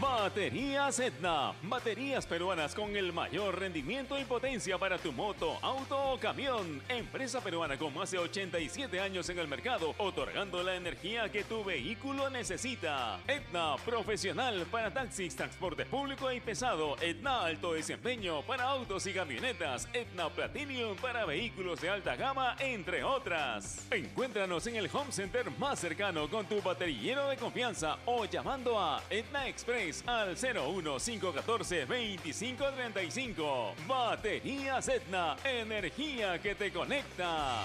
Baterías Etna. Baterías peruanas con el mayor rendimiento y potencia para tu moto, auto o camión. Empresa peruana con más de 87 años en el mercado, otorgando la energía que tu vehículo necesita. Etna Profesional para taxis, transporte público y pesado. Etna Alto Desempeño para autos y camionetas. Etna Platinum para vehículos de alta gama, entre otras. Encuéntranos en el home center más cercano con tu baterillero de confianza o llamando a Etna Express al 01514 2535. Batería Etna, energía que te conecta.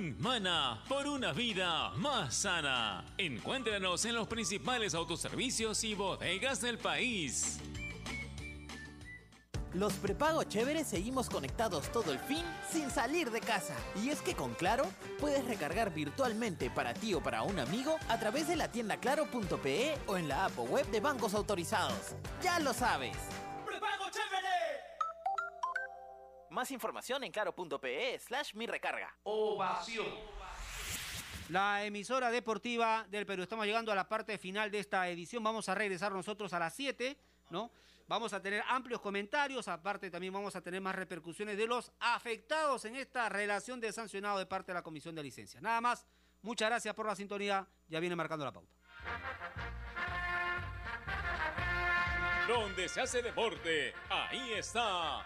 Mana por una vida más sana. Encuéntranos en los principales autoservicios y bodegas del país. Los prepago chéveres seguimos conectados todo el fin sin salir de casa. Y es que con Claro puedes recargar virtualmente para ti o para un amigo a través de la tienda claro.pe o en la app web de bancos autorizados. Ya lo sabes. Más información en claro.pe slash mi recarga. Ovación. La emisora deportiva del Perú. Estamos llegando a la parte final de esta edición. Vamos a regresar nosotros a las 7, ¿no? Vamos a tener amplios comentarios. Aparte, también vamos a tener más repercusiones de los afectados en esta relación de sancionado de parte de la Comisión de Licencias. Nada más. Muchas gracias por la sintonía. Ya viene marcando la pauta. donde se hace deporte, ahí está.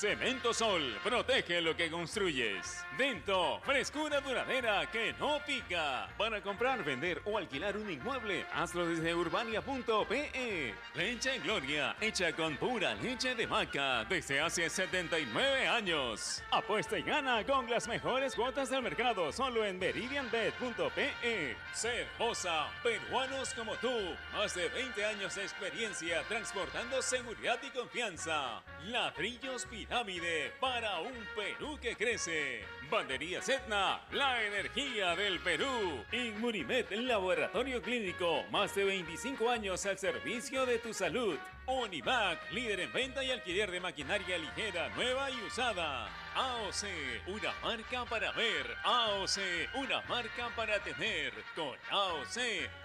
Cemento Sol, protege lo que construyes. Dento, frescura duradera que no pica. Para comprar, vender o alquilar un inmueble, hazlo desde urbania.pe. Leche Gloria, hecha con pura leche de vaca desde hace 79 años. Apuesta y gana con las mejores cuotas del mercado solo en meridianbet.pe. Cervosa, peruanos como tú. Más de 20 años de experiencia transportando seguridad y confianza. Ladrillos pirámide para un Perú que crece. Bandería Etna, la energía del Perú. Inmunimed, laboratorio clínico, más de 25 años al servicio de tu salud. Univac, líder en venta y alquiler de maquinaria ligera, nueva y usada. AOC, una marca para ver. AOC, una marca para tener. Con AOC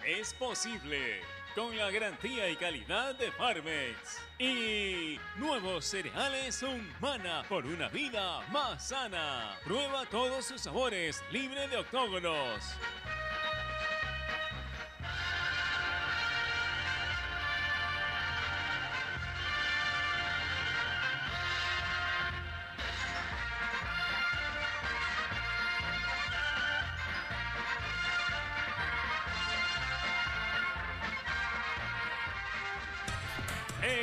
es posible con la garantía y calidad de Farmex. Y nuevos cereales Humana por una vida más sana. Prueba todos sus sabores, libre de octógonos.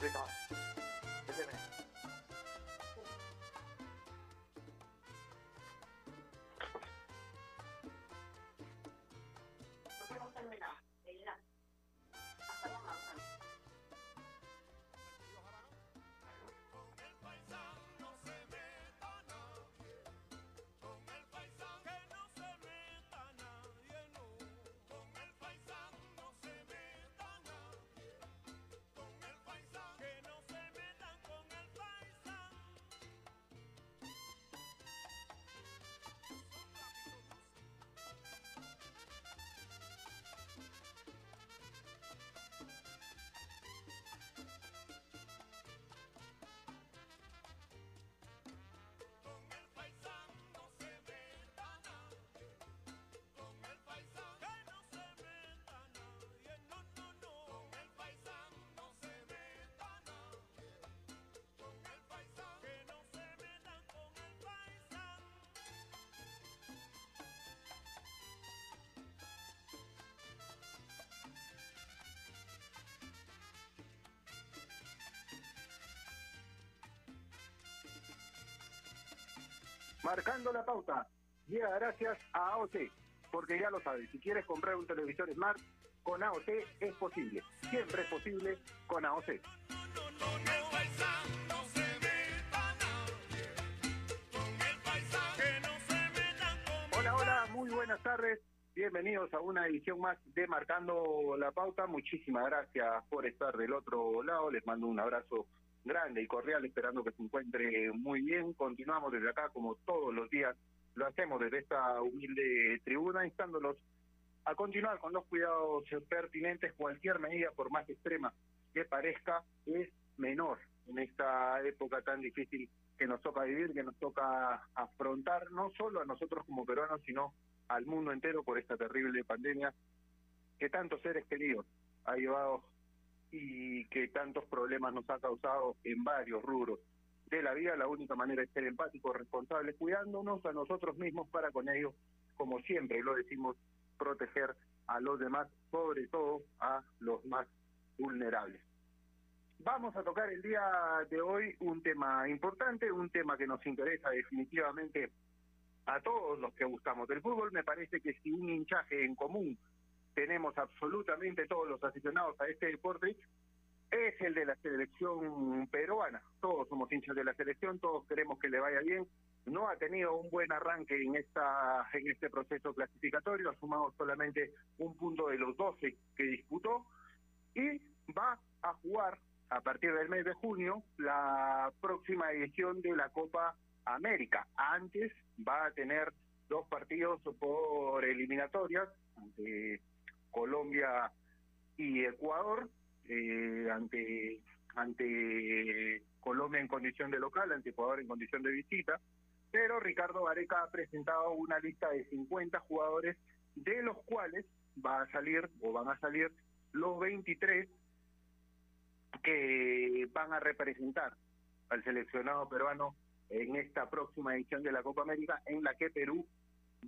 Big on. Marcando la pauta, llega gracias a AOC, porque ya lo sabes, si quieres comprar un televisor Smart, con AOC es posible. Siempre es posible con AOC. Hola, hola, muy buenas tardes. Bienvenidos a una edición más de Marcando la Pauta. Muchísimas gracias por estar del otro lado. Les mando un abrazo grande y cordial, esperando que se encuentre muy bien. Continuamos desde acá, como todos los días, lo hacemos desde esta humilde tribuna, instándolos a continuar con los cuidados pertinentes. Cualquier medida, por más extrema que parezca, es menor en esta época tan difícil que nos toca vivir, que nos toca afrontar, no solo a nosotros como peruanos, sino al mundo entero por esta terrible pandemia que tantos seres queridos ha llevado y que tantos problemas nos ha causado en varios rubros de la vida. La única manera es ser empáticos, responsables, cuidándonos a nosotros mismos para con ellos, como siempre lo decimos, proteger a los demás, sobre todo a los más vulnerables. Vamos a tocar el día de hoy un tema importante, un tema que nos interesa definitivamente a todos los que gustamos del fútbol. Me parece que si un hinchaje en común tenemos absolutamente todos los aficionados a este deporte, es el de la selección peruana. Todos somos hinchas de la selección, todos queremos que le vaya bien. No ha tenido un buen arranque en esta en este proceso clasificatorio, ha sumado solamente un punto de los 12 que disputó y va a jugar a partir del mes de junio la próxima edición de la Copa América. Antes va a tener dos partidos por eliminatorias ante Colombia y Ecuador, eh, ante ante Colombia en condición de local, ante Ecuador en condición de visita, pero Ricardo Vareca ha presentado una lista de 50 jugadores, de los cuales va a salir o van a salir los 23 que van a representar al seleccionado peruano en esta próxima edición de la Copa América, en la que Perú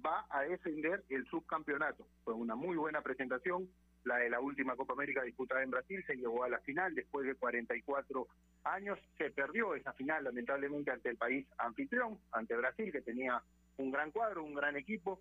va a defender el subcampeonato. Fue una muy buena presentación, la de la última Copa América disputada en Brasil, se llegó a la final después de 44 años, se perdió esa final lamentablemente ante el país anfitrión, ante Brasil, que tenía un gran cuadro, un gran equipo,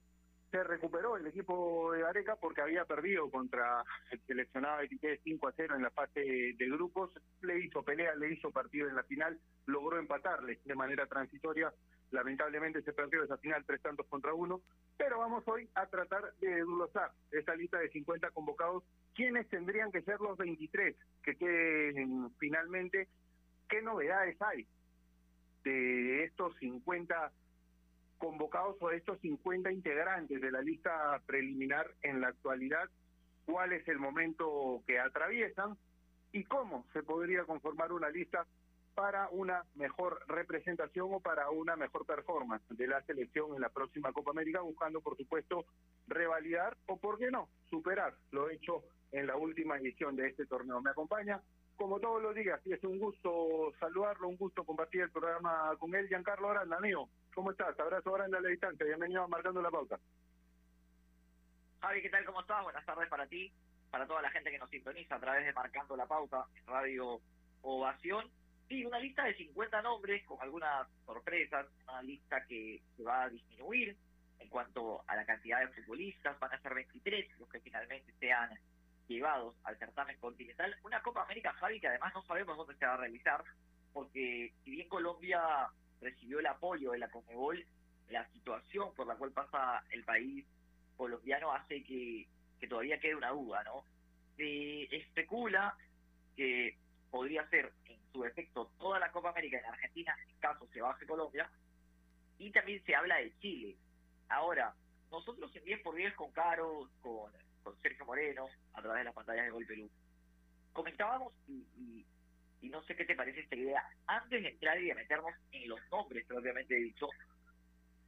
se recuperó el equipo de Areca porque había perdido contra el seleccionado de Quique 5 a 0 en la fase de grupos, le hizo pelea, le hizo partido en la final, logró empatarle de manera transitoria, lamentablemente se perdió esa final tres tantos contra uno, pero vamos hoy a tratar de desglosar esa lista de 50 convocados, quiénes tendrían que ser los 23 que queden finalmente, qué novedades hay de estos 50 convocados por estos 50 integrantes de la lista preliminar en la actualidad, cuál es el momento que atraviesan y cómo se podría conformar una lista para una mejor representación o para una mejor performance de la selección en la próxima Copa América, buscando, por supuesto, revalidar o, por qué no, superar lo hecho en la última edición de este torneo. Me acompaña, como todos los días, y es un gusto saludarlo, un gusto compartir el programa con él, Giancarlo Aranda, amigo. ¿Cómo estás? Abrazo grande a la distancia. Bienvenido a Marcando la Pauta. Javi, ¿qué tal? ¿Cómo estás? Buenas tardes para ti, para toda la gente que nos sintoniza a través de Marcando la Pauta, Radio Ovación. Sí, una lista de 50 nombres con algunas sorpresas, una lista que se va a disminuir en cuanto a la cantidad de futbolistas, van a ser 23 los que finalmente sean llevados al certamen continental. Una Copa América, Javi, que además no sabemos dónde se va a realizar, porque si bien Colombia recibió el apoyo de la Conmebol, la situación por la cual pasa el país colombiano hace que, que todavía quede una duda, ¿no? Se especula que podría ser en su efecto toda la Copa América en Argentina, en caso se baje Colombia, y también se habla de Chile. Ahora, nosotros en 10 por 10 con Caro, con, con Sergio Moreno, a través de las pantallas de Gol Perú, comentábamos y y no sé qué te parece esta idea, antes de entrar y de meternos en los nombres propiamente dicho,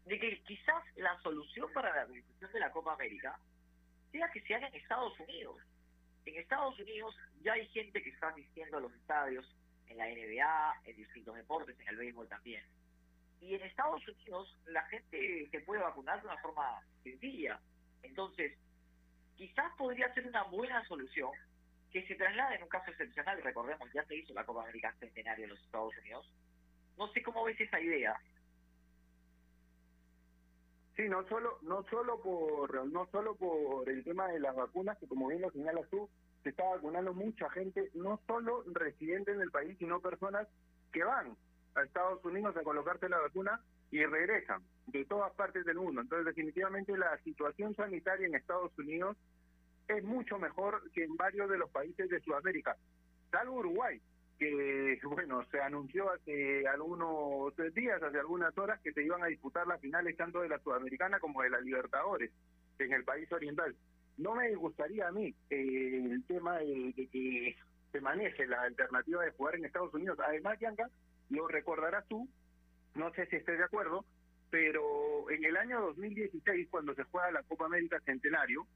de que quizás la solución para la organización de la Copa América sea que se haga en Estados Unidos. En Estados Unidos ya hay gente que está asistiendo a los estadios, en la NBA, en distintos deportes, en el béisbol también. Y en Estados Unidos la gente se puede vacunar de una forma sencilla. Entonces, quizás podría ser una buena solución que se traslade en un caso excepcional, recordemos, ya se hizo la Copa América Centenario en los Estados Unidos. No sé cómo ves esa idea. Sí, no solo no solo por no solo por el tema de las vacunas, que como bien lo señalas tú, se está vacunando mucha gente, no solo residentes en el país, sino personas que van a Estados Unidos a colocarse la vacuna y regresan de todas partes del mundo. Entonces, definitivamente la situación sanitaria en Estados Unidos es mucho mejor que en varios de los países de Sudamérica, salvo Uruguay, que bueno, se anunció hace algunos días, hace algunas horas, que se iban a disputar las finales tanto de la Sudamericana como de la Libertadores en el país oriental. No me gustaría a mí eh, el tema de, que se maneje la alternativa de jugar en Estados Unidos. Además, Bianca, lo recordarás tú, no sé si estés de acuerdo, pero en el año 2016, cuando se juega la Copa América Centenario,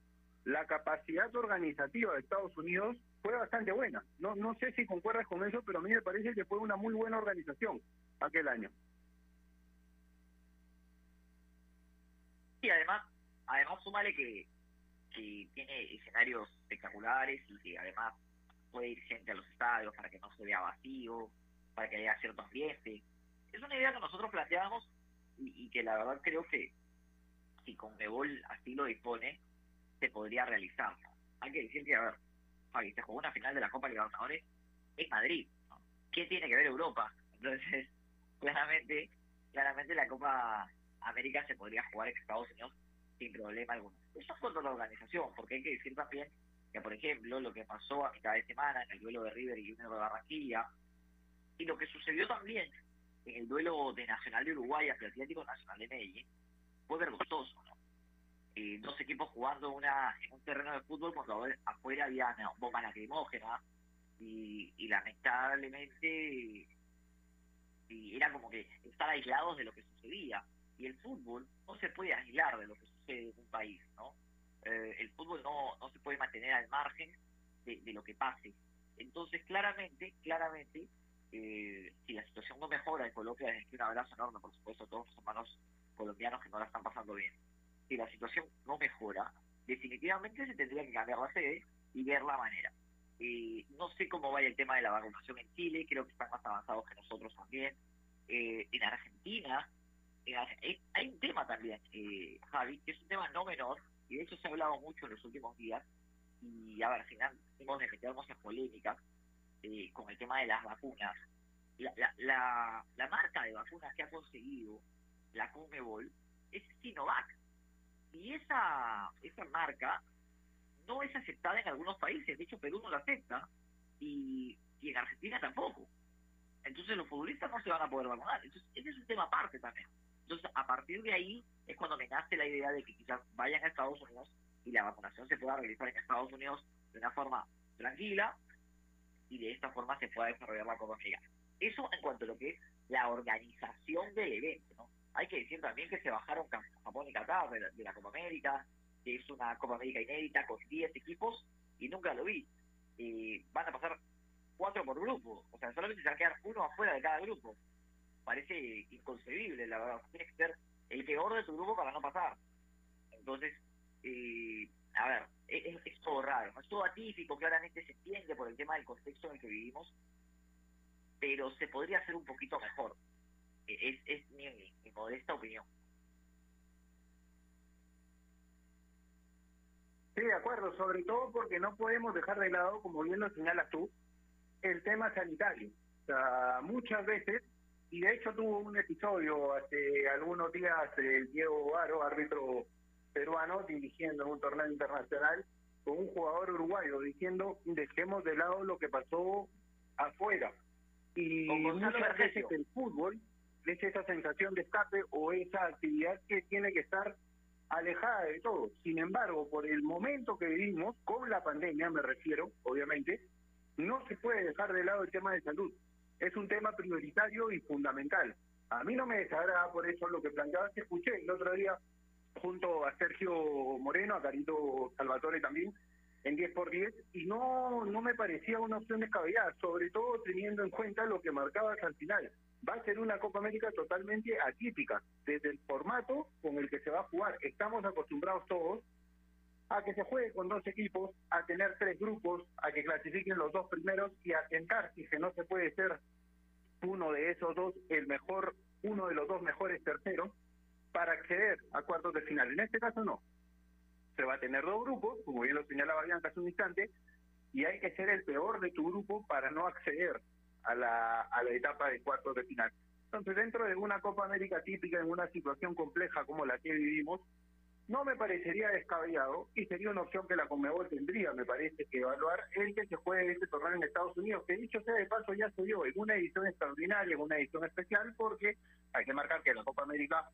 la capacidad organizativa de Estados Unidos fue bastante buena. No, no sé si concuerdas con eso, pero a mí me parece que fue una muy buena organización aquel año. Y además, además súmale que, que tiene escenarios espectaculares y que además puede ir gente a los estadios para que no se vea vacío, para que haya cierto ambiente. Es una idea que nosotros planteamos y, que la verdad creo que si Conmebol así lo dispone, se podría realizar. Hay que decir que, a ver, Fabi, se jugó una final de la Copa Libertadores en Madrid. ¿Qué tiene que ver Europa? Entonces, claramente, claramente la Copa América se podría jugar en Estados Unidos sin problema alguno. Eso es cuanto a la organización, porque hay que decir también que, por ejemplo, lo que pasó a mitad de semana en el duelo de River y Junior de Barranquilla, y lo que sucedió también en el duelo de Nacional de Uruguay hacia Atlético Nacional de Medellín, fue vergonzoso, ¿no? Eh, dos equipos jugando una en un terreno de fútbol cuando afuera había una bomba lacrimógena y, lamentablemente era como que estar aislados de lo que sucedía y el fútbol no se puede aislar de lo que en un país no eh, el fútbol no, no se puede mantener al margen de, de lo que pase entonces claramente claramente eh, si la situación no mejora en Colombia, es que un abrazo enorme, por supuesto, a todos los hermanos colombianos que no la están pasando bien. Si la situación no mejora, definitivamente se tendría que cambiar la sede y ver la manera. Eh, no sé cómo vaya el tema de la vacunación en Chile, creo que están más avanzados que nosotros también. En Argentina, hay un tema también, eh, Javi, que es un tema no menor, y de hecho se ha hablado mucho en los últimos días, y a ver, al final hemos de meternos en polémicas, eh, con el tema de las vacunas, la, la, la, marca de vacunas que ha conseguido la Conmebol es Sinovac. Y esa, esa marca no es aceptada en algunos países. De hecho, Perú no la acepta y, y en Argentina tampoco. Entonces los futbolistas no se van a poder vacunar. Entonces, ese es un tema aparte también. Entonces, a partir de ahí es cuando me nace la idea de que quizás vayan a Estados Unidos y la vacunación se pueda realizar en Estados Unidos de una forma tranquila, y de esta forma se pueda desarrollar la Copa América. Eso en cuanto a lo que es la organización del evento, ¿no? Hay que decir también que se bajaron Japón y Qatar de la, Copa América, que es una Copa América inédita con 10 equipos y nunca lo vi. y van a pasar cuatro por grupo, o sea, solamente se va a quedar uno afuera de cada grupo. Parece inconcebible, la verdad. Tienes que ser el peor de tu grupo para no pasar. Entonces, eh, a ver, es, todo raro, es todo atípico, claramente se entiende por el tema del contexto en el que vivimos, pero se podría hacer un poquito mejor. E, es, es mi, modesta opinión. Sí, de acuerdo, sobre todo porque no podemos dejar de lado, como bien lo señalas tú, el tema sanitario. O sea, muchas veces, y de hecho tuvo un episodio hace algunos días el Diego Aro, árbitro peruano dirigiendo en un torneo internacional con un jugador uruguayo diciendo dejemos de lado lo que pasó afuera y muchas veces el fútbol es esa sensación de escape o esa actividad que tiene que estar alejada de todo. Sin embargo, por el momento que vivimos, con la pandemia me refiero, obviamente, no se puede dejar de lado el tema de salud. Es un tema prioritario y fundamental. A mí no me desagrada por eso lo que planteaba, que escuché el otro día junto a Sergio Moreno, a Carito Salvatore también, en 10 por 10 y no, no me parecía una opción descabellada, sobre todo teniendo en cuenta lo que marcabas al final. Va a ser una Copa América totalmente atípica, desde el formato con el que se va a jugar. Estamos acostumbrados todos a que se juegue con dos equipos, a tener tres grupos, a que clasifiquen los dos primeros y a tentar, si no se puede ser uno de esos dos, el mejor, uno de los dos mejores terceros, para acceder a cuartos de final. En este caso no. Se va a tener dos grupos, como bien lo señalaba Bianca hace un instante, y hay que ser el peor de tu grupo para no acceder a la, a la etapa de cuartos de final. Entonces, dentro de una Copa América típica, en una situación compleja como la que vivimos, no me parecería descabellado y sería una opción que la Conmebol tendría, me parece, que evaluar el que se juegue este torneo en Estados Unidos, que dicho sea de paso ya se dio en una edición extraordinaria, en una edición especial, porque hay que marcar que la Copa América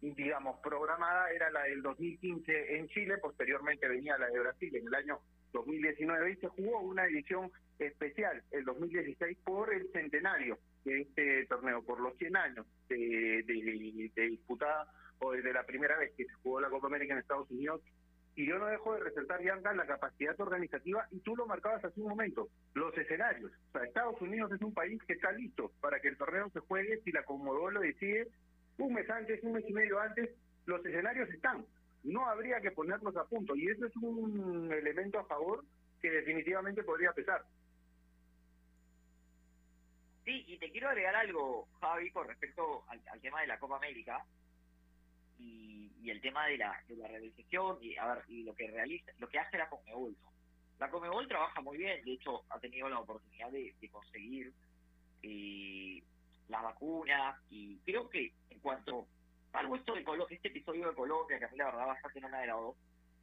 digamos, programada era la del 2015 en Chile, posteriormente venía la de Brasil en el año 2019 y se jugó una edición especial el 2016 por el centenario que este torneo, por los 100 años de, de, de disputada o desde la primera vez que se jugó la Copa América en Estados Unidos, y yo no dejo de resaltar, Bianca, la capacidad organizativa, y tú lo marcabas hace un momento, los escenarios. O sea, Estados Unidos es un país que está listo para que el torneo se juegue si la Comodoro lo decide un mes antes, un mes y medio antes, los escenarios están. No habría que ponerlos a punto, y eso es un elemento a favor que definitivamente podría pesar. Sí, y te quiero agregar algo, Javi, con respecto al, al tema de la Copa América y, y el tema de la, de la realización y a ver y lo que realiza, lo que hace la Conmebol. ¿no? La Conmebol trabaja muy bien, de hecho ha tenido la oportunidad de, de conseguir eh, las vacunas y creo que en cuanto algo esto de Colo este episodio de Colombia, que a mí la verdad bastante no me agradó,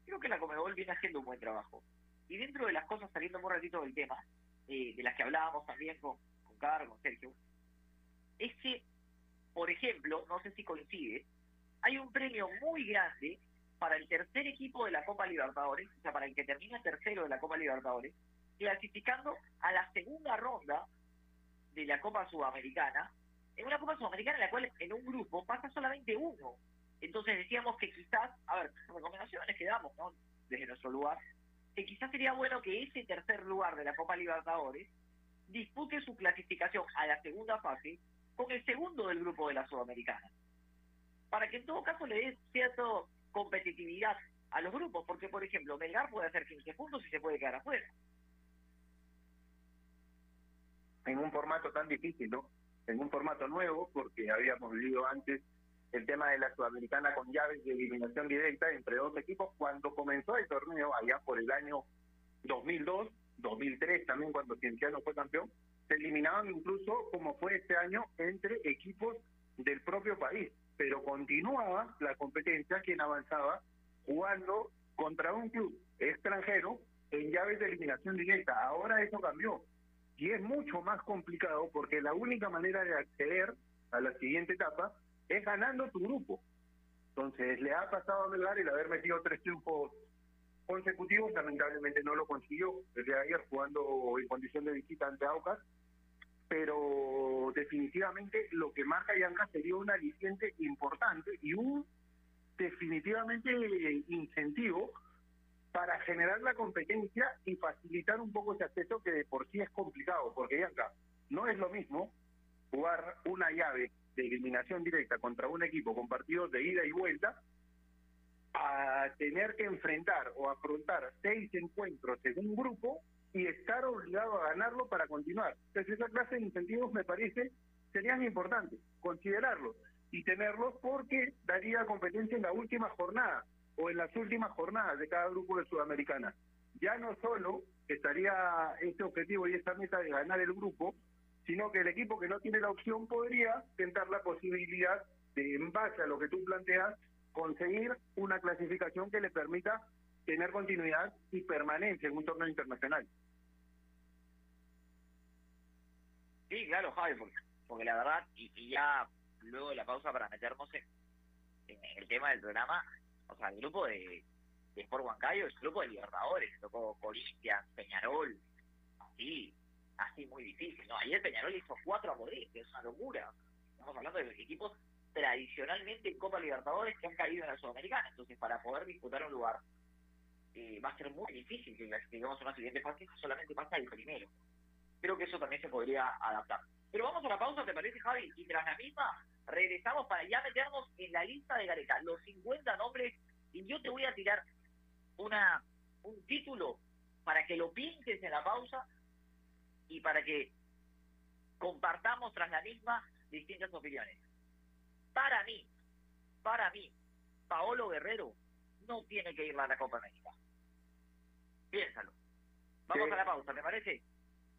creo que la Comebol viene haciendo un buen trabajo. Y dentro de las cosas, saliendo un ratito del tema, eh, de las que hablábamos también con, con Carlos, con Sergio, es que, por ejemplo, no sé si coincide, hay un premio muy grande para el tercer equipo de la Copa Libertadores, o sea, para el que termina tercero de la Copa Libertadores, clasificando a la segunda ronda de la Copa Sudamericana, en una Copa Sudamericana en la cual en un grupo pasa solamente uno. Entonces decíamos que quizás, a ver, recomendaciones que damos, ¿no? Desde nuestro lugar, que quizás sería bueno que ese tercer lugar de la Copa Libertadores dispute su clasificación a la segunda fase con el segundo del grupo de la Sudamericana. Para que en todo caso le dé cierta competitividad a los grupos, porque por ejemplo, Melgar puede hacer 15 puntos y se puede quedar afuera. En un formato tan difícil, ¿no? En un formato nuevo, porque habíamos vivido antes el tema de la Sudamericana con llaves de eliminación directa entre dos equipos cuando comenzó el torneo allá por el año 2002, 2003 también cuando Cienciano fue campeón, se eliminaban incluso como fue este año entre equipos del propio país, pero continuaba la competencia quien avanzaba jugando contra un club extranjero en llaves de eliminación directa. Ahora eso cambió y es mucho más complicado porque la única manera de acceder a la siguiente etapa es ganando tu grupo. Entonces le ha pasado a Melgar el haber metido tres triunfos consecutivos, lamentablemente no lo consiguió desde ayer jugando en condición de visita ante Aucas, pero definitivamente lo que marca Yanka sería un aliciente importante y un definitivamente incentivo para generar la competencia y facilitar un poco ese acceso que de por sí es complicado, porque Yanka, no es lo mismo jugar una llave de eliminación directa contra un equipo con partidos de ida y vuelta a tener que enfrentar o afrontar seis encuentros en un grupo y estar obligado a ganarlo para continuar. Entonces esa clase de incentivos me parece serían importantes, considerarlos y tenerlos porque daría competencia en la última jornada o en las últimas jornadas de cada grupo de Sudamericana. Ya no solo estaría este objetivo y esta meta de ganar el grupo, sino que el equipo que no tiene la opción podría tentar la posibilidad de, en base a lo que tú planteas, conseguir una clasificación que le permita tener continuidad y permanencia en un torneo internacional. Sí, claro, Javi, porque, porque la verdad, y, ya luego de la pausa para meternos en, el tema del programa, o sea, el grupo de, de Sport Huancayo es el grupo de Libertadores, tocó Corinthians, Peñarol, así, así muy difícil, ¿no? Ayer Peñarol hizo cuatro a que es una locura. Estamos hablando de equipos tradicionalmente en Copa Libertadores que han caído en la Sudamericana, entonces para poder disputar un lugar eh, va a ser muy difícil que clasifiquemos una siguiente fase solamente pasa el primero. Creo que eso también se podría adaptar. Pero vamos a la pausa, ¿te parece, Javi? Y tras la misma, regresamos para ya meternos en la lista de Gareca, los 50 nombres, y yo te voy a tirar una un título para que lo pintes en la pausa y para que compartamos tras la misma distintas opiniones. Para mí, para mí, Paolo Guerrero no tiene que ir a la Copa América. Piénsalo. Vamos Sí. a la pausa, ¿te parece?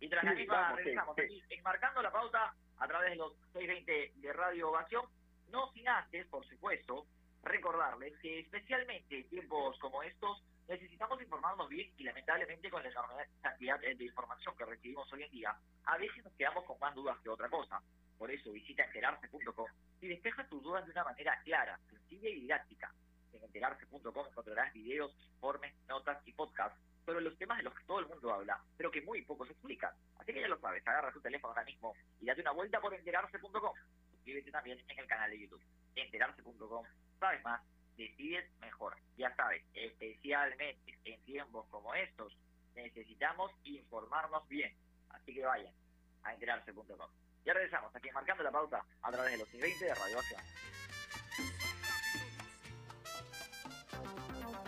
Y tras la misma sí, regresamos sí. aquí, enmarcando la pauta a través de los 620 de Radio Ovación, no sin antes, por supuesto, recordarles que especialmente en tiempos como estos necesitamos informarnos bien y lamentablemente con la enorme cantidad de de información que recibimos hoy en día, a veces nos quedamos con más dudas que otra cosa. Por eso visita enterarse.com y despeja tus dudas de una manera clara, sencilla y didáctica. En enterarse.com encontrarás videos, informes, notas y podcasts sobre los temas de los que todo el mundo habla, pero que muy pocos explican. Así que ya lo sabes, agarra tu teléfono ahora mismo y date una vuelta por enterarse.com. Suscríbete también en el canal de YouTube. Enterarse.com. Sabes más, decides mejor. Ya sabes, especialmente en tiempos como estos, necesitamos informarnos bien. Así que vayan a enterarse.com. Ya regresamos aquí marcando la pauta a través de los 20 de Radio Acción.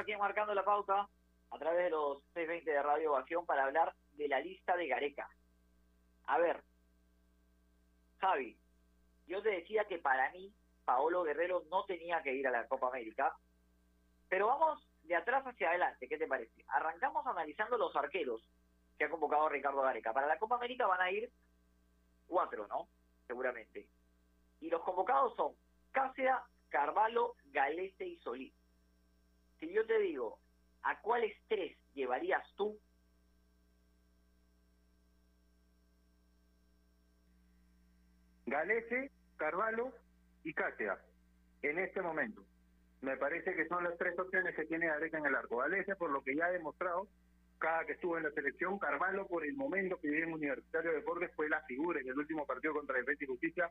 Aquí marcando la pauta a través de los 620 de Radio Ovación para hablar de la lista de Gareca. A ver, Javi, yo te decía que para mí Paolo Guerrero no tenía que ir a la Copa América, pero vamos de atrás hacia adelante, ¿qué te parece? Arrancamos analizando los arqueros que ha convocado Ricardo Gareca. Para la Copa América van a ir cuatro, ¿no? Seguramente. Y los convocados son Cáceres, Carvalho, Galese y Solís si yo te digo, ¿a cuáles tres llevarías tú? Galese, Carvalho y Cáceres, en este momento. Me parece que son las tres opciones que tiene Areca en el arco. Galese, por lo que ya ha demostrado, cada que estuvo en la selección, Carvalho, por el momento que vive en Universitario de Deportes, fue la figura en el último partido contra Defensa y Justicia.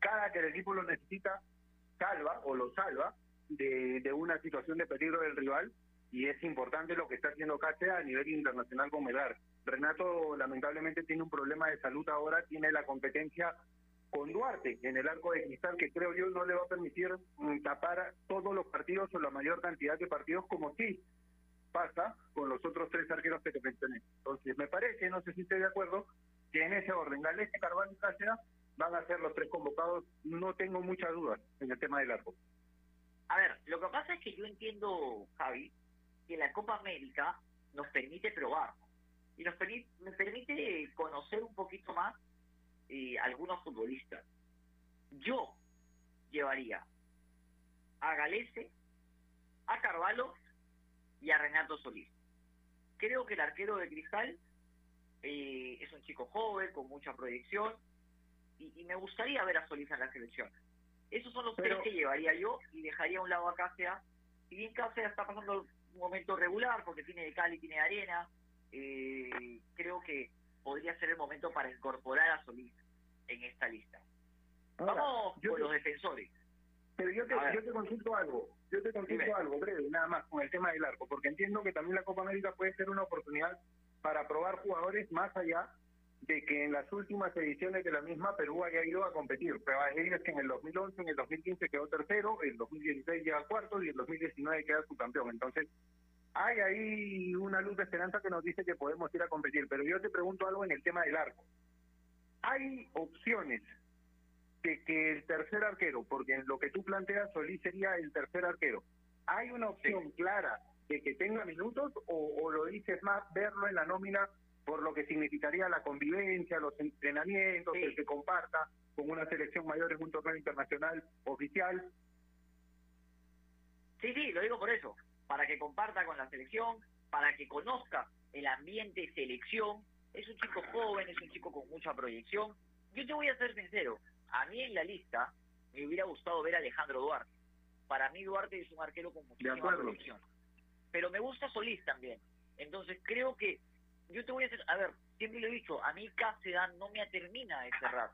Cada que el equipo lo necesita, salva o lo salva, de, una situación de peligro del rival y es importante lo que está haciendo Cáceres a nivel internacional con Melgar. Renato lamentablemente tiene un problema de salud ahora, tiene la competencia con Duarte en el arco de cristal que creo yo no le va a permitir mm, tapar todos los partidos o la mayor cantidad de partidos como sí pasa con los otros tres arqueros que te mencioné. Entonces me parece, no sé si estoy de acuerdo, que en ese orden Galés, Carvalho y Cáceres van a ser los tres convocados, no tengo muchas dudas en el tema del arco. A ver, lo que pasa es que yo entiendo, Javi, que la Copa América nos permite probar y nos permite, permite conocer un poquito más eh, algunos futbolistas. Yo llevaría a Galese, a Carvalho y a Renato Solís. Creo que el arquero de Cristal eh, es un chico joven, con mucha proyección, y, y, me gustaría ver a Solís en la selección. Esos son los tres que llevaría yo y dejaría a un lado a Cáceres. Si bien Cáceres está pasando un momento regular porque tiene de Cali, tiene de arena, eh, creo que podría ser el momento para incorporar a Solís en esta lista. Vamos con los defensores. Pero yo te, yo te consulto algo, yo te consulto algo breve, nada más con el tema del arco, porque entiendo que también la Copa América puede ser una oportunidad para probar jugadores más allá de que en las últimas ediciones de la misma Perú haya ido a competir. Prueba de es que en el 2011, en el 2015 quedó tercero, en el 2016 llega cuarto y en el 2019 queda subcampeón. Entonces, hay ahí una luz de esperanza que nos dice que podemos ir a competir. Pero yo te pregunto algo en el tema del arco. Hay opciones de que el tercer arquero, porque en lo que tú planteas, Solís sería el tercer arquero, ¿hay una opción clara de que tenga minutos o, o lo dices más verlo en la nómina por lo que significaría la convivencia, los entrenamientos, el que comparta con una selección mayor en un torneo internacional oficial. Sí, sí, lo digo por eso, para que comparta con la selección, para que conozca el ambiente selección. Es un chico joven, es un chico con mucha proyección. Yo te voy a ser sincero, a mí en la lista me hubiera gustado ver a Alejandro Duarte. Para mí Duarte es un arquero con muchísima proyección. Pero me gusta Solís también. Entonces creo que, yo te voy a decir, a ver, siempre lo he dicho, a mí Cáceres no me termina de cerrar.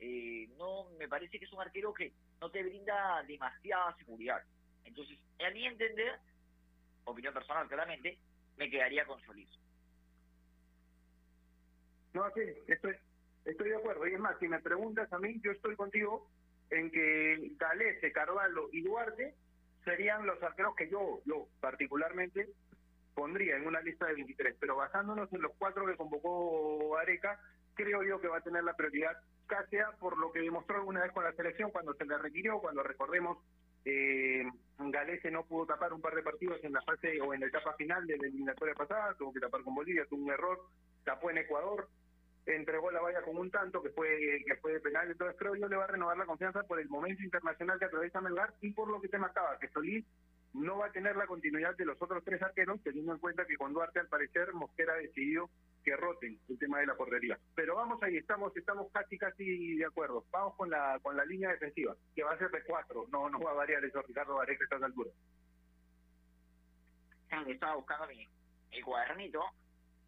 Eh, no, me parece que es un arquero que no te brinda demasiada seguridad. Entonces, a mi entender, opinión personal claramente, me quedaría con Solís. No, sí, estoy, estoy de acuerdo. Y es más, si me preguntas a mí, yo estoy contigo en que Galese, Carvalho y Duarte serían los arqueros que yo, yo particularmente pondría en una lista de 23. Pero basándonos en los cuatro que convocó Areca, creo yo que va a tener la prioridad Cáceres por lo que demostró alguna vez con la selección cuando se le requirió, cuando recordemos eh, Galese no pudo tapar un par de partidos en la fase o en la etapa final de la eliminatoria pasada, tuvo que tapar con Bolivia, tuvo un error, tapó en Ecuador, entregó la valla con un tanto que fue que fue de penal, entonces creo yo le va a renovar la confianza por el momento internacional que atraviesa Melgar y por lo que te marcaba, que Solís no va a tener la continuidad de los otros tres arqueros, teniendo en cuenta que con Duarte al parecer Mosquera ha decidido que roten el tema de la portería. Pero vamos ahí, estamos estamos casi casi de acuerdo. Vamos con la con la línea defensiva, que va a ser de cuatro, no no va a variar eso Ricardo Vareca a estas alturas. Estaba buscando mi, el cuadernito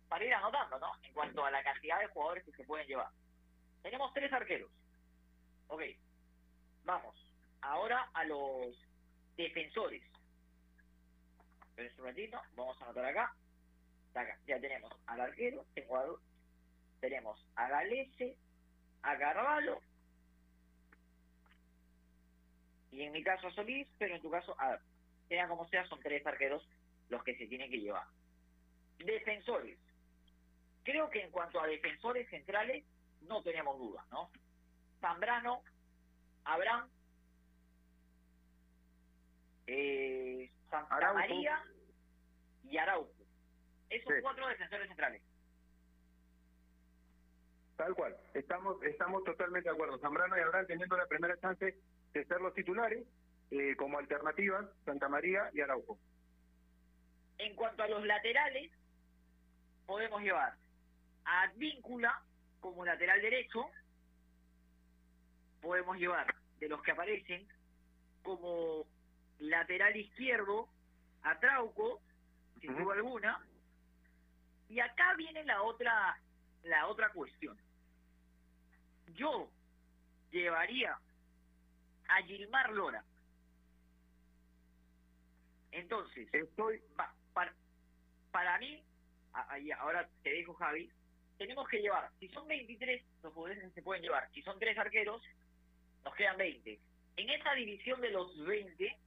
para ir anotando, ¿no? En cuanto a la cantidad de jugadores que se pueden llevar. Tenemos tres arqueros. Ok. Vamos. Ahora a los defensores. Esperen un ratito. Vamos a anotar acá. acá. Ya tenemos al arquero. Tengo tenemos a Galese, a Carvalho. Y en mi caso a Solís, pero en tu caso, sea como sea, son tres arqueros los que se tienen que llevar. Defensores. Creo que en cuanto a defensores centrales, no tenemos dudas, ¿no? Zambrano, Abraham, eh, Santa. María y Araujo. Esos Sí. cuatro defensores centrales. Tal cual, estamos estamos totalmente de acuerdo. Zambrano y Abraham teniendo la primera chance de ser los titulares, eh, como alternativas, Santa María y Araujo. En cuanto a los laterales, podemos llevar a Advíncula como lateral derecho. Podemos llevar de los que aparecen como lateral izquierdo a Trauco, sin duda alguna. Y acá viene la otra la otra cuestión. Yo llevaría a Gilmar Lora. Entonces, Estoy pa- para, para mí, ahí ahora te dejo Javi, tenemos que llevar, si son 23 los jugadores se pueden llevar, si son tres arqueros, nos quedan 20. En esa división de los 20,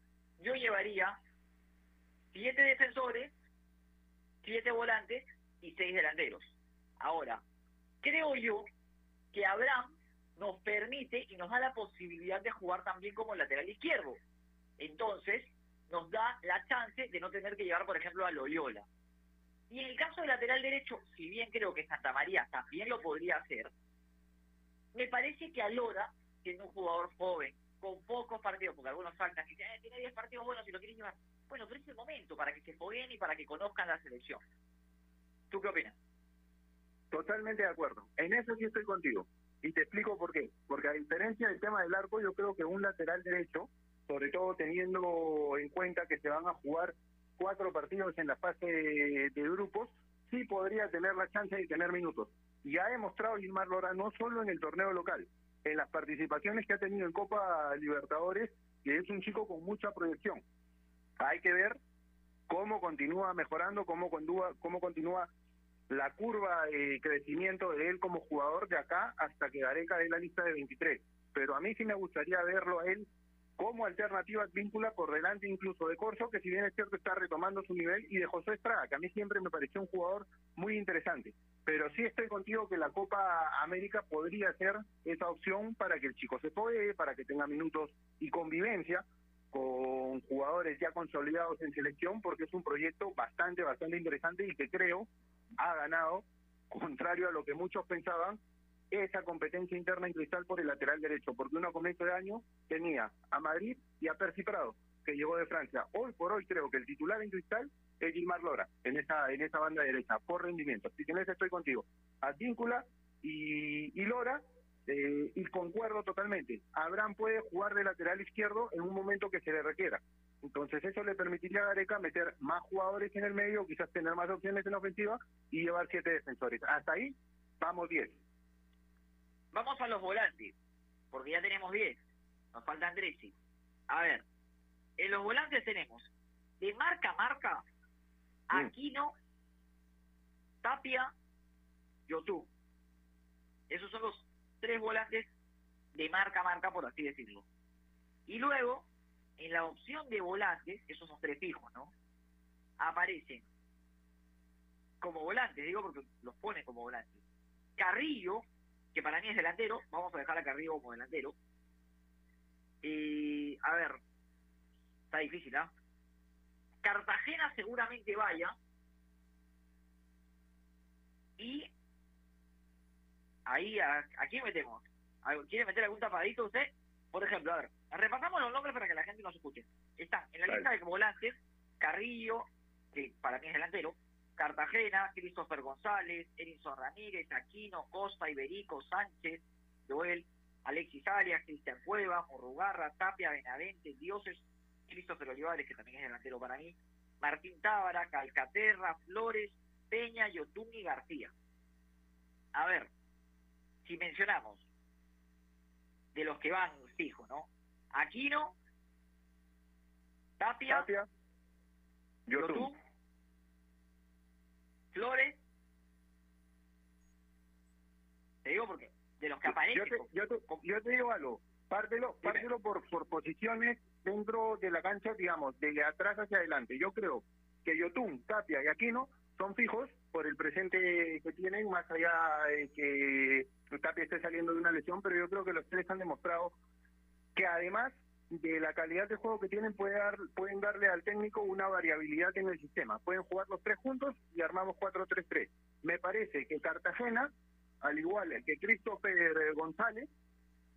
yo llevaría siete defensores, siete volantes y seis delanteros. Ahora, creo yo que Abraham nos permite y nos da la posibilidad de jugar también como lateral izquierdo. Entonces, nos da la chance de no tener que llevar, por ejemplo, a Loyola. Y en el caso del lateral derecho, si bien creo que Santa María también lo podría hacer, me parece que Alora, siendo un jugador joven, con pocos partidos, porque algunos faltan, que dicen, "Eh, tiene 10 partidos buenos y lo quieren llevar. Bueno, pero es el momento para que se fogueen y para que conozcan la selección. ¿Tú qué opinas? totalmente de acuerdo. En eso sí estoy contigo. Y te explico por qué. Porque a diferencia del tema del arco, yo creo que un lateral derecho, sobre todo teniendo en cuenta que se van a jugar cuatro partidos en la fase de, de grupos, sí podría tener la chance de tener minutos. Y ha demostrado Gilmar Lora no solo en el torneo local, en las participaciones que ha tenido en Copa Libertadores, que es un chico con mucha proyección. Hay que ver cómo continúa mejorando, cómo, condúa, cómo continúa la curva de crecimiento de él como jugador de acá hasta que Gareca dé la lista de 23. Pero a mí sí me gustaría verlo a él como alternativa víncula por delante incluso de Corso, que si bien es cierto está retomando su nivel, y de José Estrada, que a mí siempre me pareció un jugador muy interesante. Pero sí estoy contigo que la Copa América podría ser esa opción para que el chico se puede, para que tenga minutos y convivencia con jugadores ya consolidados en selección, porque es un proyecto bastante, bastante interesante y que creo ha ganado, contrario a lo que muchos pensaban, esa competencia interna en Cristal por el lateral derecho, porque uno a comienzo de año tenía a Madrid y a Percy Prado, que llegó de Francia. Hoy por hoy creo que el titular en Cristal es Gilmar Lora, en esa, en esa banda derecha, por rendimiento. Así que en eso estoy contigo. Advíncula y, y Lora, eh, y concuerdo totalmente. Abraham puede jugar de lateral izquierdo en un momento que se le requiera. Entonces eso le permitiría a Gareca meter más jugadores en el medio, quizás tener más opciones en la ofensiva y llevar siete defensores. Hasta ahí vamos 10. Vamos a los volantes, porque ya tenemos 10. Nos falta Andresi. A ver, en los volantes tenemos de marca a marca Aquino, Tapia, Yotú. Esos son los tres volantes de marca a marca, por así decirlo. Y luego, en la opción de volantes, esos son tres fijos, ¿no? Aparecen como volantes, digo porque los pone como volantes. Carrillo, que para mí es delantero, vamos a dejar a Carrillo como delantero. Y, a ver, está difícil, ¿ah? Cartagena seguramente vaya. Y ahí, ¿a, a quién metemos? ¿A- ¿Quiere meter algún tapadito usted? Por ejemplo, a ver, repasamos los nombres para que la gente nos escuche. Están en la lista de volantes Carrillo, que para mí es delantero, Cartagena, Christopher González, Erinson Ramírez, Aquino, Costa, Iberico, Sánchez, Joel, Alexis Arias, Cristian Cueva, Morrugarra, Tapia, Benavente, Dioses, Christopher Olivares, que también es delantero para mí, Martín Tábara, Calcaterra, Flores, Peña, Yotun y García. A ver, si mencionamos de los que van fijo, ¿no? Aquino, Tapia, Tapia, Yotun. Yotun, Flores. Te digo porque de los que aparecen. Yo te, yo, te, yo te digo algo, pártelo, pártelo por, por posiciones dentro de la cancha, digamos, de atrás hacia adelante. Yo creo que Yotun, Tapia y Aquino son fijos por el presente que tienen, más allá de que Tapia esté saliendo de una lesión, pero yo creo que los tres han demostrado que además de la calidad de juego que tienen puede dar, pueden darle al técnico una variabilidad en el sistema. Pueden jugar los tres juntos y armamos 4-3-3. Me parece que Cartagena, al igual que Christopher González,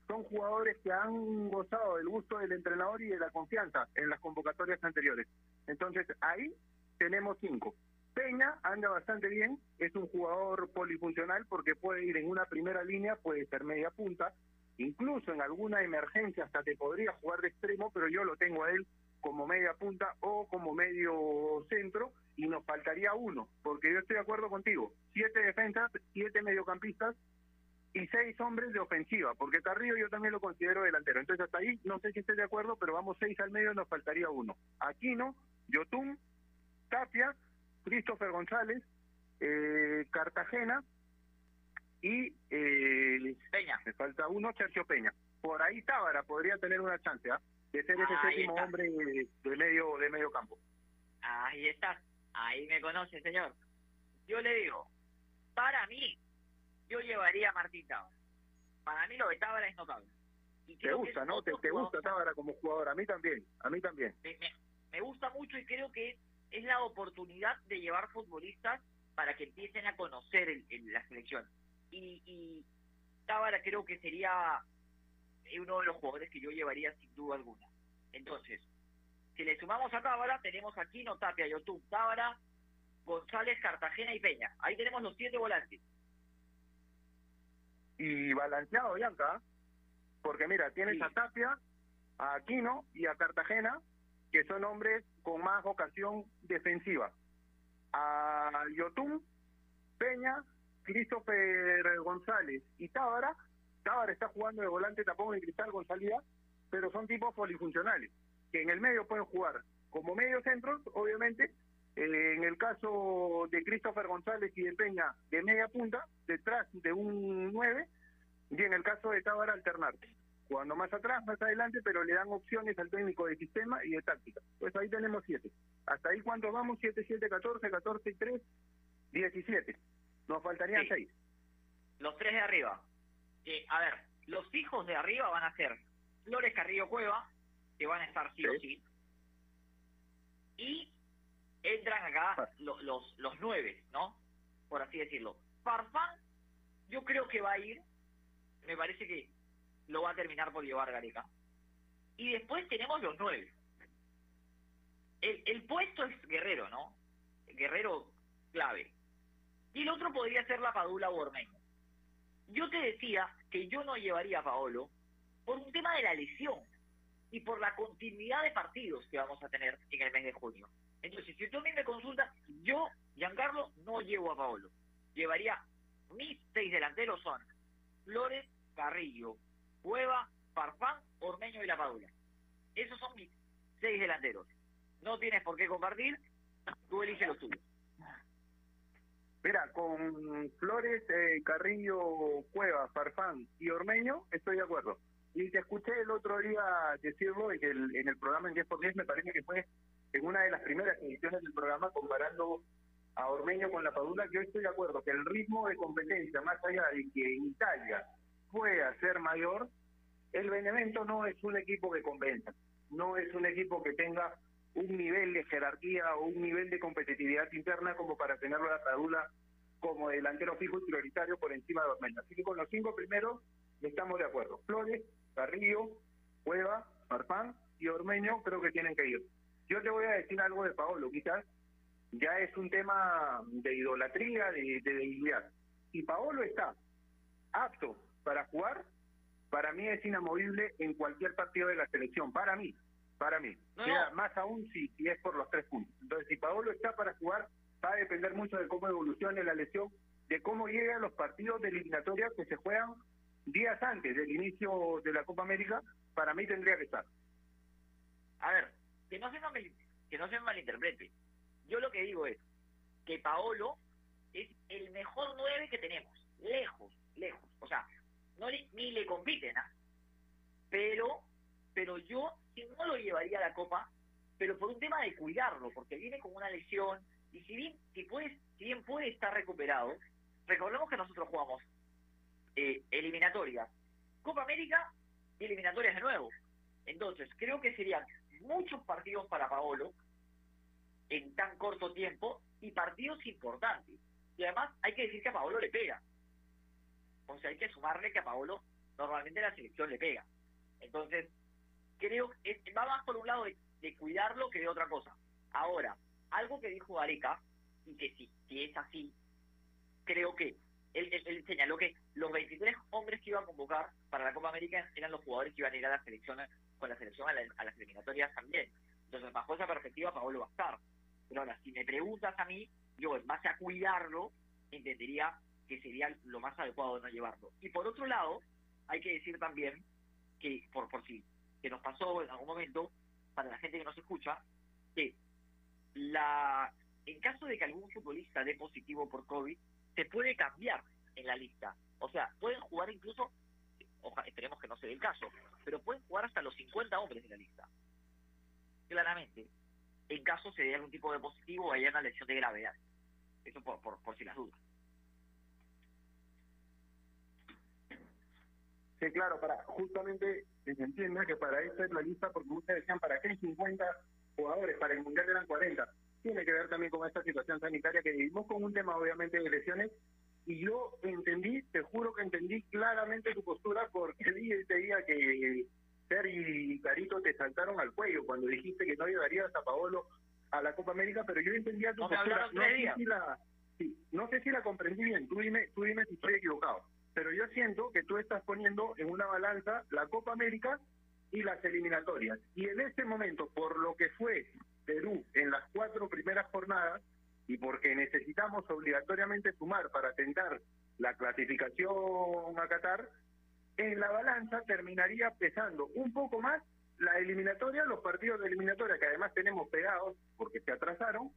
son jugadores que han gozado del gusto del entrenador y de la confianza en las convocatorias anteriores. Entonces ahí tenemos cinco. Peña anda bastante bien, es un jugador polifuncional porque puede ir en una primera línea, puede ser media punta, incluso en alguna emergencia hasta te podría jugar de extremo, pero yo lo tengo a él como media punta o como medio centro y nos faltaría uno, porque yo estoy de acuerdo contigo, siete defensas, siete mediocampistas y seis hombres de ofensiva, porque Carrillo yo también lo considero delantero. Entonces hasta ahí no sé si estoy de acuerdo, pero vamos seis al medio, nos faltaría uno. Aquino, Yotun, Tapia, Christopher González, eh, Cartagena y eh, Peña. me falta uno, Sergio Peña. Por ahí Tábara podría tener una chance ¿ah? de ser ese Ahí séptimo está. hombre de, de medio de medio campo. Ahí está. Ahí me conoce, señor. Yo le digo, para mí, yo llevaría a Martín Tábara. Para mí lo de Tábara es notable. Y Te gusta, ¿no? Te, te gusta Tábara como jugador, a mí también, a mí también. me, me- me gusta mucho y creo que es la oportunidad de llevar futbolistas para que empiecen a conocer el- el- la selección. Y, y Tábara creo que sería uno de los jugadores que yo llevaría sin duda alguna. Entonces, si le sumamos a Tábara, tenemos aquí no Tapia, Yotun, Tábara, González, Cartagena y Peña. Ahí tenemos los siete volantes. Y balanceado, Bianca, porque mira, tienes Sí. a Tapia, a Aquino y a Cartagena, que son hombres con más vocación defensiva. A Yotun, Peña, Christopher González y Tábara. Tábara está jugando de volante tapón en cristal con salida, pero son tipos polifuncionales, que en el medio pueden jugar como medio centros, obviamente, en el caso de Christopher González y de Peña, de media punta, detrás de un 9, y en el caso de Tábara, alternar. Jugando más atrás, más adelante, pero le dan opciones al técnico de sistema y de táctica. Pues ahí tenemos 7. Hasta ahí, ¿cuántos vamos? 7, 7, 14, 14 y 3, 17. Nos faltarían Sí. 6. Los tres de arriba. Eh, a ver, los fijos de arriba van a ser Flores Carrillo Cueva, que van a estar sí, o sí. Y entran acá lo- los, los nueve, ¿no? Por así decirlo. Farfán, yo creo que va a ir. Me parece que lo va a terminar por llevar Gareca. Y después tenemos los nueve. El, el puesto es Guerrero, ¿no? Guerrero clave. Y el otro podría ser la Padula o Ormeño. Yo te decía que yo no llevaría a Paolo por un tema de la lesión y por la continuidad de partidos que vamos a tener en el mes de junio. Entonces, si tú a mí me consultas, yo, Giancarlo, no llevo a Paolo. Llevaría mis seis delanteros son Flores, Carrillo, Cueva, Farfán, Ormeño y La Padula. Esos son mis seis delanteros. No tienes por qué compartir, tú eliges los tuyos. Mira, con Flores, eh, Carrillo, Cueva, Farfán y Ormeño estoy de acuerdo. Y te escuché el otro día decirlo en el, en el programa en 10 por 10, me parece que fue en una de las primeras ediciones del programa comparando a Ormeño con la Padula, yo estoy de acuerdo que el ritmo de competencia, más allá de que en Italia pueda ser mayor, el Benevento no es un equipo que convenza, no es un equipo que tenga un nivel de jerarquía o un nivel de competitividad interna como para tenerlo a la Padula como delantero fijo y prioritario por encima de Ormeño. Así que con los cinco primeros estamos de acuerdo. Flores, Carrillo, Cueva, Farfán y Ormeño creo que tienen que ir. Yo te voy a decir algo de Paolo, quizás ya es un tema de idolatría, de, de debilidad. Si Paolo está apto para jugar, para mí es inamovible en cualquier partido de la selección, para mí, para mí. Más aún si, si es por los tres puntos. Entonces, si Paolo está para jugar, va a depender mucho de cómo evolucione la lesión, de cómo lleguen los partidos de eliminatoria que se juegan días antes del inicio de la Copa América, para mí tendría que estar. A ver, que no se que no se malinterprete. Yo lo que digo es que Paolo es el mejor nueve que tenemos, lejos, lejos. O sea, no ni le compiten, ¿ah? Pero, pero yo no lo llevaría a la Copa, pero por un tema de cuidarlo, porque viene con una lesión y si bien, si puede, si bien puede estar recuperado, recordemos que nosotros jugamos eh, eliminatorias, Copa América y eliminatorias de nuevo. Entonces, creo que serían muchos partidos para Paolo en tan corto tiempo y partidos importantes. Y además hay que decir que a Paolo le pega. O sea, hay que sumarle que a Paolo normalmente la selección le pega. Entonces, creo que va más por un lado de, cuidarlo que de otra cosa. Ahora, algo que dijo Areca, y que si, si es así, creo que él, él, señaló que los 23 hombres que iba a convocar para la Copa América eran los jugadores que iban a ir a la selección, con la selección a, a las eliminatorias también. Entonces, bajo esa perspectiva, Paolo va a estar. Pero ahora, si me preguntas a mí, yo en base a cuidarlo, entendería que sería lo más adecuado no llevarlo. Y por otro lado, hay que decir también que, por, por si que nos pasó en algún momento, para la gente que nos escucha, que la en caso de que algún futbolista dé positivo por COVID, se puede cambiar en la lista. O sea, pueden jugar incluso, ojalá, esperemos que no sea el caso, pero pueden jugar hasta los 50 hombres de la lista. Claramente, en caso se dé algún tipo de positivo o haya una lesión de gravedad. Eso por, por, por si las dudas. Sí, claro, para justamente se entiende que para eso es la lista, porque ustedes decían, ¿para qué hay 50 jugadores? Para el Mundial eran 40. Tiene que ver también con esta situación sanitaria que vivimos, con un tema obviamente de lesiones. Y yo entendí, te juro que entendí claramente tu postura, porque vi este día que Ser y Carito te saltaron al cuello cuando dijiste que no llevarías a Paolo a la Copa América, pero yo entendía tu postura. No sé, si la, no sé si la comprendí bien, tú dime, tú dime si estoy equivocado. Pero yo siento que tú estás poniendo en una balanza la Copa América y las eliminatorias. Y en este momento, por lo que fue Perú en las cuatro primeras jornadas, y porque necesitamos obligatoriamente sumar para tentar la clasificación a Qatar, en la balanza terminaría pesando un poco más la eliminatoria, los partidos de eliminatoria que además tenemos pegados porque se atrasaron,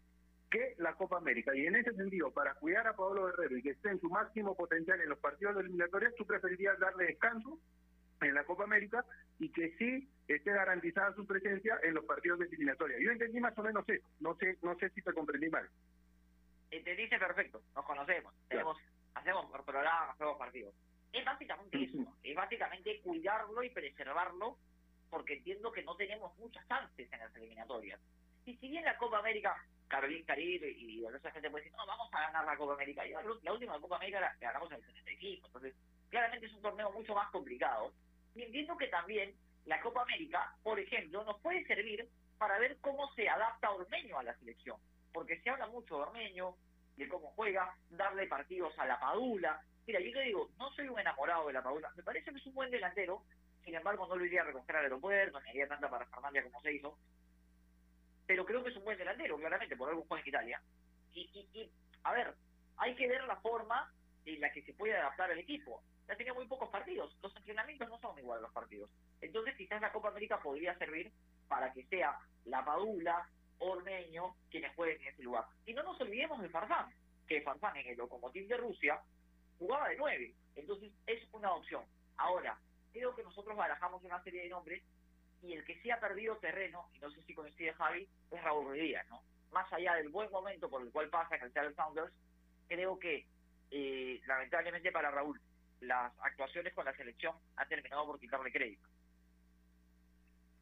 que la Copa América. Y en ese sentido, para cuidar a Pablo Guerrero y que esté en su máximo potencial en los partidos de eliminatoria, tú preferirías darle descanso en la Copa América y que sí esté garantizada su presencia en los partidos de eliminatoria. Yo entendí más o menos eso, no sé, no sé si te comprendí mal. Entendiste perfecto, nos conocemos, tenemos, hacemos programa, hacemos partidos. Es básicamente eso, es básicamente cuidarlo y preservarlo, porque entiendo que no tenemos muchas chances en las eliminatorias. Y si bien la Copa América, Carolín Caribe y esa gente puede decir, no, vamos a ganar la Copa América, y la, última Copa América la, ganamos en el 75, entonces claramente es un torneo mucho más complicado. Y entiendo que también la Copa América, por ejemplo, nos puede servir para ver cómo se adapta Ormeño a la selección, porque se habla mucho de Ormeño, de cómo juega, darle partidos a la Padula, Mira, yo te digo, no soy un enamorado de la Padula. Me parece que es un buen delantero. Sin embargo, no lo iría a recoger al aeropuerto, ni haría tanta para Fernández como se hizo. Pero creo que es un buen delantero, claramente, por algo juega en Italia. Y, y, y, a ver, hay que ver la forma en la que se puede adaptar al equipo. Ya tenía muy pocos partidos. Los entrenamientos no son igual los partidos. Entonces, quizás la Copa América podría servir para que sea la Padula, Ormeño, quienes jueguen en ese lugar. Y no nos olvidemos de Farfán, que Farfán en el Lokomotiv de Rusia jugaba de nueve. Entonces, es una opción. Ahora, creo que nosotros barajamos una serie de nombres y el que sí ha perdido terreno, y no sé si coincide Javi, es Raúl Ruiz ¿no? Más allá del buen momento por el cual pasa en el Seattle Sounders, creo que eh, lamentablemente para Raúl las actuaciones con la selección han terminado por quitarle crédito.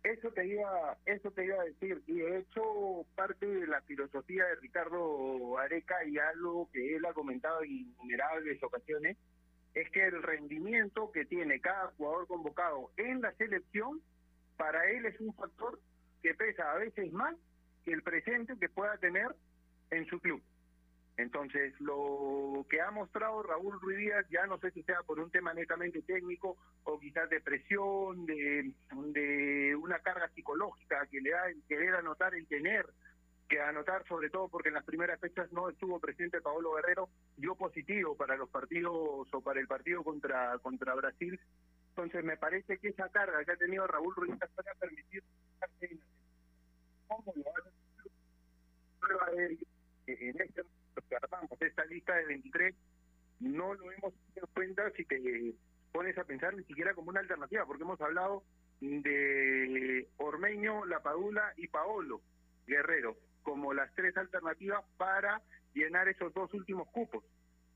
Eso te iba, eso te iba a decir, y de hecho parte de la filosofía de Ricardo Areca y algo que él ha comentado en innumerables ocasiones, es que el rendimiento que tiene cada jugador convocado en la selección, para él es un factor que pesa a veces más que el presente que pueda tener en su club. Entonces, lo que ha mostrado Raúl Ruiz Díaz, ya no sé si sea por un tema netamente técnico o quizás de presión, de, una carga psicológica que le da el querer anotar, el tener que anotar, sobre todo porque en las primeras fechas no estuvo presente Paolo Guerrero, dio positivo para los partidos o para el partido contra, contra Brasil. Entonces, me parece que esa carga que ha tenido Raúl Ruiz Díaz para permitir cómo lo hace en este esta lista de 23 no lo hemos tenido en cuenta si te pones a pensar ni siquiera como una alternativa, porque hemos hablado de Ormeño, La Padula y Paolo Guerrero como las tres alternativas para llenar esos dos últimos cupos.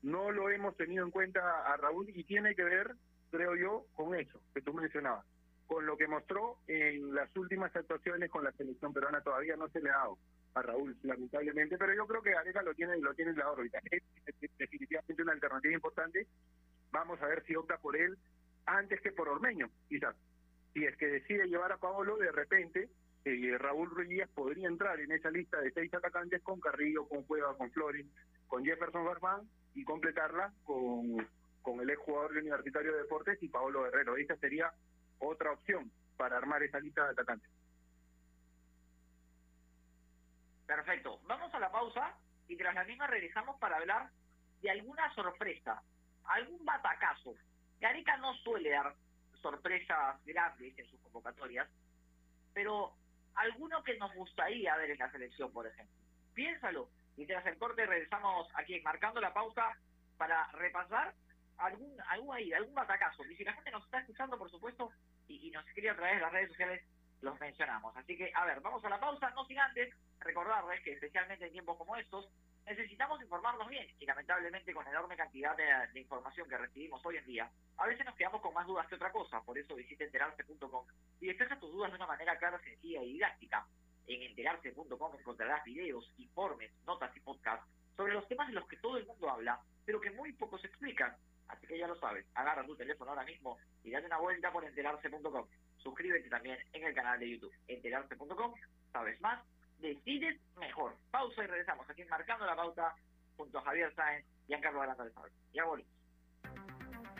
No lo hemos tenido en cuenta a Raúl y tiene que ver, creo yo, con eso que tú mencionabas, con lo que mostró en las últimas actuaciones con la selección peruana, todavía no se le ha dado a Raúl, lamentablemente, pero yo creo que Areca lo tiene lo tiene en la órbita. Es definitivamente una alternativa importante. Vamos a ver si opta por él antes que por Ormeño, quizás. Si es que decide llevar a Paolo, de repente eh, Raúl Ruiz podría entrar en esa lista de seis atacantes con Carrillo, con Cueva, con Flores, con Jefferson Farfán y completarla con, con el exjugador universitario de deportes y Paolo Guerrero. Esa sería otra opción para armar esa lista de atacantes. Perfecto. Vamos a la pausa y tras la misma regresamos para hablar de alguna sorpresa, algún batacazo. Gareca no suele dar sorpresas grandes en sus convocatorias, pero alguno que nos gustaría ver en la selección, por ejemplo. Piénsalo. Y tras el corte regresamos aquí marcando la pausa para repasar algún algún ahí, algún batacazo. Y si la gente nos está escuchando, por supuesto, y, y nos escribe a través de las redes sociales, los mencionamos. Así que, a ver, vamos a la pausa, no sin antes recordarles que especialmente en tiempos como estos, necesitamos informarnos bien y lamentablemente con la enorme cantidad de, información que recibimos hoy en día, a veces nos quedamos con más dudas que otra cosa, por eso visita enterarse.com y despeja tus dudas de una manera clara, sencilla y didáctica. En enterarse.com encontrarás videos, informes, notas y podcasts sobre los temas de los que todo el mundo habla, pero que muy pocos explican. Así que ya lo sabes, agarra tu teléfono ahora mismo y date una vuelta por enterarse.com. Suscríbete también en el canal de YouTube, enterarse.com. Sabes más, decides mejor. Pausa y regresamos aquí marcando la pauta junto a Javier Sáenz y Giancarlo Aranda de Ya volvemos.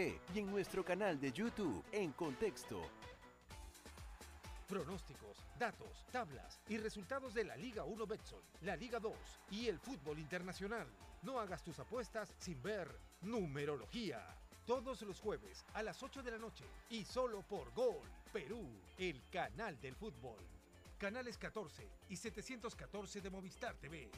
y en nuestro canal de YouTube en Contexto. Pronósticos, datos, tablas y resultados de la Liga 1 Betson, la Liga 2 y el fútbol internacional. No hagas tus apuestas sin ver numerología. Todos los jueves a las 8 de la noche y solo por Gol Perú, el canal del fútbol. canales 14 y 714 de Movistar TV.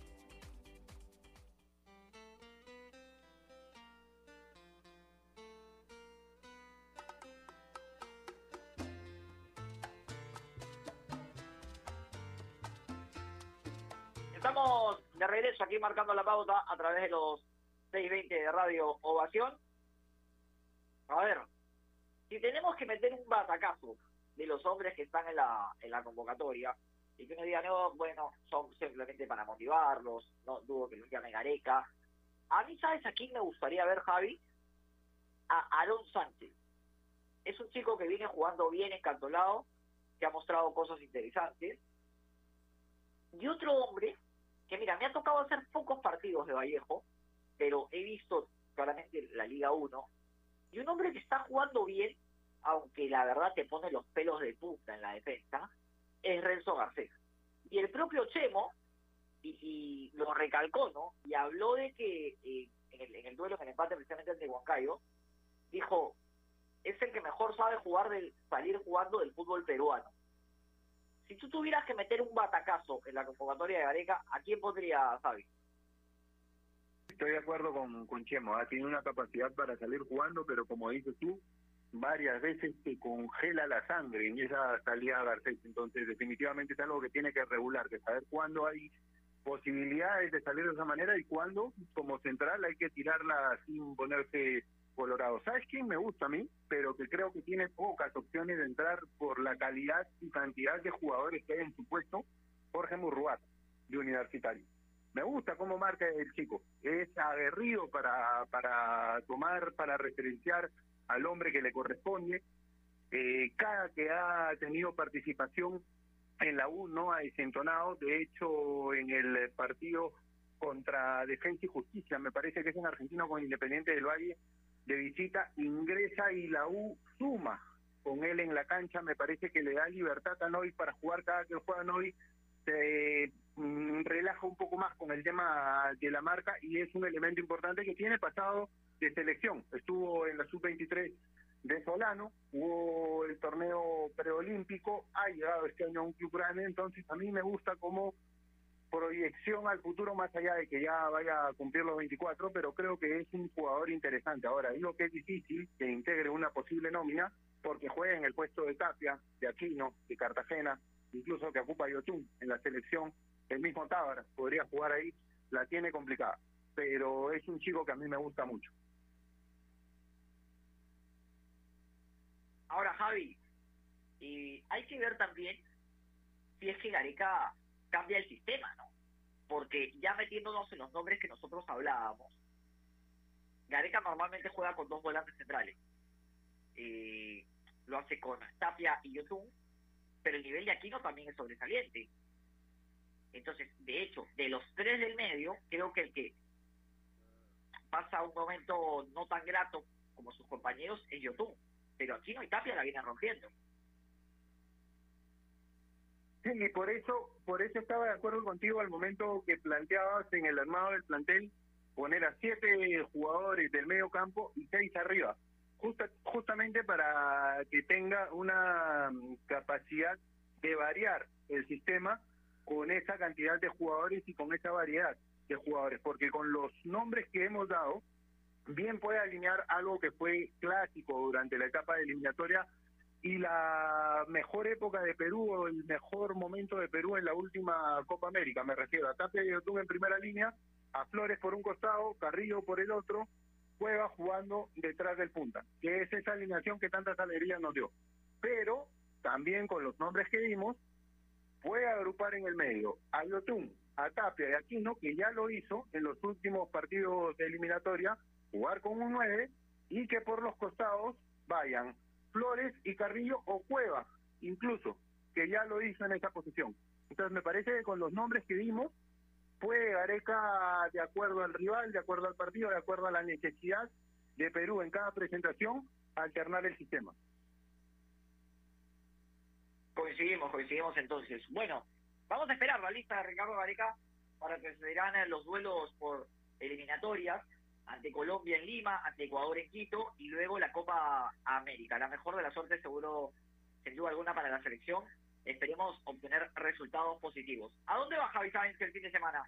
Aquí marcando la pauta a través de los 620 de Radio Ovación. A ver, si tenemos que meter un batacazo de los hombres que están en la, en la convocatoria, y que uno diga, no, bueno, son simplemente para motivarlos, no dudo que lo llame Gareca. A mí, ¿sabes a quién me gustaría ver, Javi? A Aaron Sánchez. Es un chico que viene jugando bien encantolado, que ha mostrado cosas interesantes. Y otro hombre, que mira, me ha tocado hacer pocos partidos de Vallejo, pero he visto claramente la Liga 1, y un hombre que está jugando bien, aunque la verdad te pone los pelos de punta en la defensa, es Renzo Garcés. Y el propio Chemo, y, lo recalcó, ¿no? Y habló de que eh, en, el, en el duelo, en el empate precisamente ante Huancayo, dijo, es el que mejor sabe jugar del, salir jugando del fútbol peruano. Si tú tuvieras que meter un batacazo en la convocatoria de Gareca, ¿a quién pondría Xavi? Estoy de acuerdo con, con Chemo, ¿ah? tiene una capacidad para salir jugando, pero como dices tú, varias veces te congela la sangre en esa salida a Garcés. Entonces, definitivamente es algo que tiene que regular, que saber cuándo hay posibilidades de salir de esa manera y cuándo, como central, hay que tirarla sin ponerse colorado. ¿Sabes quién me gusta a mí? Pero que creo que tiene pocas opciones de entrar por la calidad y cantidad de jugadores que hay en su puesto, Jorge Murruat, de Universitario. Me gusta cómo marca el chico. Es aguerrido para, para tomar, para referenciar al hombre que le corresponde. Eh, cada que ha tenido participación en la U no ha desentonado. De hecho, en el partido contra Defensa y Justicia, me parece que es un argentino con Independiente del Valle, de visita, ingresa y la U suma con él en la cancha. Me parece que le da libertad a Noy para jugar cada que juega Noy. Se mm, relaja un poco más con el tema de la marca y es un elemento importante que tiene pasado de selección. Estuvo en la sub-23 de Solano, hubo el torneo preolímpico, ha llegado este año a un club grande, entonces a mí me gusta como proyección al futuro más allá de que ya vaya a cumplir los 24, pero creo que es un jugador interesante. Ahora, digo que es difícil que integre una posible nómina porque juega en el puesto de Tapia, de Aquino, de Cartagena, incluso que ocupa Yotun en la selección, el mismo Tábara podría jugar ahí, la tiene complicada, pero es un chico que a mí me gusta mucho. Ahora, Javi, hay que ver también si es que Gareca cambia el sistema, ¿no? Porque ya metiéndonos en los nombres que nosotros hablábamos, Gareca normalmente juega con dos volantes centrales. Eh, lo hace con Tapia y Yotun, pero el nivel de Aquino también es sobresaliente. Entonces, de hecho, de los tres del medio, creo que el que pasa un momento no tan grato como sus compañeros es Yotun pero Aquino y Tapia la vienen rompiendo. Sí, y por eso, por eso estaba de acuerdo contigo al momento que planteabas en el armado del plantel poner a siete jugadores del medio campo y seis arriba, Justa, justamente para que tenga una mm, capacidad de variar el sistema con esa cantidad de jugadores y con esa variedad de jugadores, porque con los nombres que hemos dado, bien puede alinear algo que fue clásico durante la etapa de eliminatoria y la mejor época de Perú o el mejor momento de Perú en la última Copa América, me refiero a Tapia y Yotun en primera línea, a Flores por un costado, Carrillo por el otro, Cueva jugando detrás del punta, que es esa alineación que tantas alegrías nos dio. Pero también con los nombres que dimos, puede agrupar en el medio a Yotun, a Tapia y a Aquino, que ya lo hizo en los últimos partidos de eliminatoria, jugar con un 9 y que por los costados vayan Flores y Carrillo o Cueva, incluso, que ya lo hizo en esa posición. Entonces me parece que con los nombres que dimos, puede Gareca, de acuerdo al rival, de acuerdo al partido, de acuerdo a la necesidad de Perú en cada presentación, alternar el sistema. Coincidimos, coincidimos entonces. Bueno, vamos a esperar la lista de Ricardo Gareca para que se dirán los duelos por eliminatorias ante Colombia en Lima, ante Ecuador en Quito y luego la Copa América. La mejor de la suerte seguro, sin duda alguna, para la selección esperemos obtener resultados positivos. ¿A dónde va Javi Sáenz el fin de semana?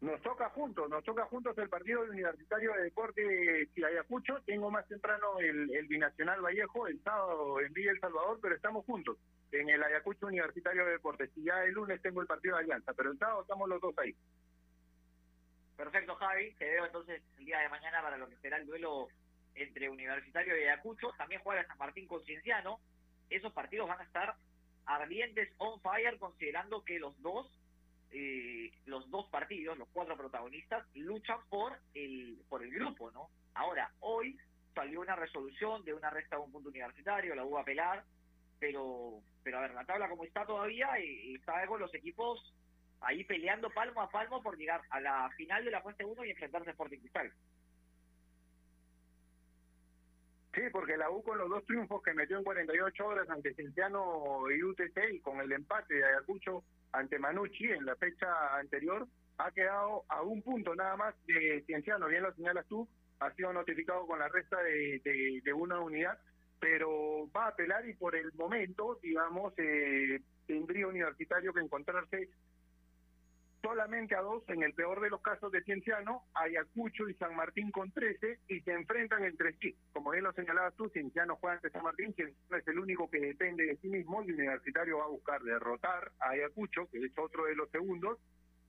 Nos toca juntos, nos toca juntos el partido Universitario de Deportes y Ayacucho. Tengo más temprano el, el Binacional Vallejo, el sábado en Villa El Salvador, pero estamos juntos en el Ayacucho Universitario de Deportes. Y ya el lunes tengo el partido de Alianza, pero el sábado estamos los dos ahí. Perfecto, Javi. Te veo entonces el día de mañana para lo que será el duelo entre Universitario y Ayacucho. También juega San Martín con Cienciano. Esos partidos van a estar ardientes on fire, considerando que los dos eh, los dos partidos, los cuatro protagonistas, luchan por el, por el grupo, ¿no? Ahora, hoy salió una resolución de una resta de un punto universitario, la hubo a apelar, pero, pero a ver, la tabla como está todavía, y, está con los equipos ahí peleando palmo a palmo por llegar a la final de la fase 1 y enfrentarse a Sporting Cristal. Sí, porque la U con los dos triunfos que metió en 48 horas ante Cienciano y UTC y con el empate de Ayacucho ante Manucci en la fecha anterior, ha quedado a un punto nada más de Cienciano, bien lo señalas tú, ha sido notificado con la resta de, de, una unidad, pero va a apelar y por el momento, digamos, eh, tendría Universitario que encontrarse solamente a dos, en el peor de los casos de Cienciano, Ayacucho y San Martín con 13 y se enfrentan entre sí. Como bien lo señalabas tú, Cienciano juega ante San Martín, Cienciano es el único que depende de sí mismo y Universitario va a buscar derrotar a Ayacucho, que es otro de los segundos,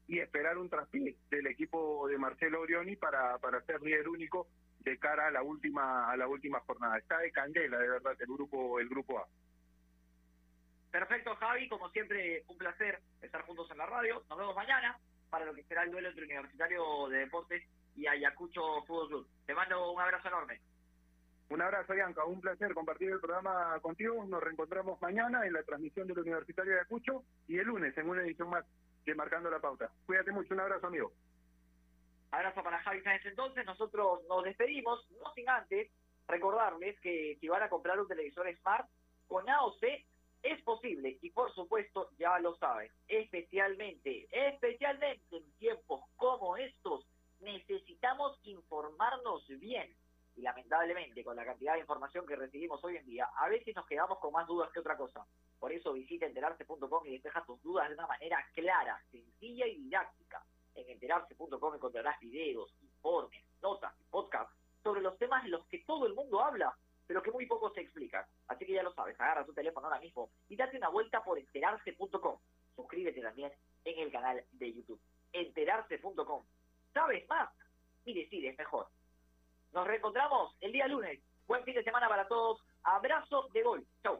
y esperar un traspié del equipo de Marcelo Orioni para, para ser líder único de cara a la última a la última jornada. Está de candela, de verdad, el grupo el grupo A. Perfecto, Javi. Como siempre, un placer estar juntos en la radio. Nos vemos mañana para lo que será el duelo entre Universitario de Deportes y Ayacucho Fútbol Club. Te mando un abrazo enorme. Un abrazo, Bianca. Un placer compartir el programa contigo. Nos reencontramos mañana en la transmisión del Universitario de Ayacucho y el lunes en una edición más de Marcando la Pauta. Cuídate mucho. Un abrazo, amigo. Abrazo para Javi Sáenz entonces. Nosotros nos despedimos, no sin antes recordarles que si van a comprar un televisor Smart con AOC es posible y por supuesto ya lo saben, especialmente, especialmente en tiempos como estos, necesitamos informarnos bien. Y lamentablemente con la cantidad de información que recibimos hoy en día, a veces nos quedamos con más dudas que otra cosa. Por eso visita enterarse.com y despeja tus dudas de una manera clara, sencilla y didáctica. En enterarse.com encontrarás videos, informes, notas y podcasts sobre los temas de los que todo el mundo habla pero que muy poco se explica. Así que ya lo sabes, agarra tu teléfono ahora mismo y date una vuelta por enterarse.com. Suscríbete también en el canal de YouTube. Enterarse.com. ¿Sabes más? Y decides mejor. Nos reencontramos el día lunes. Buen fin de semana para todos. Abrazo de gol. Chau.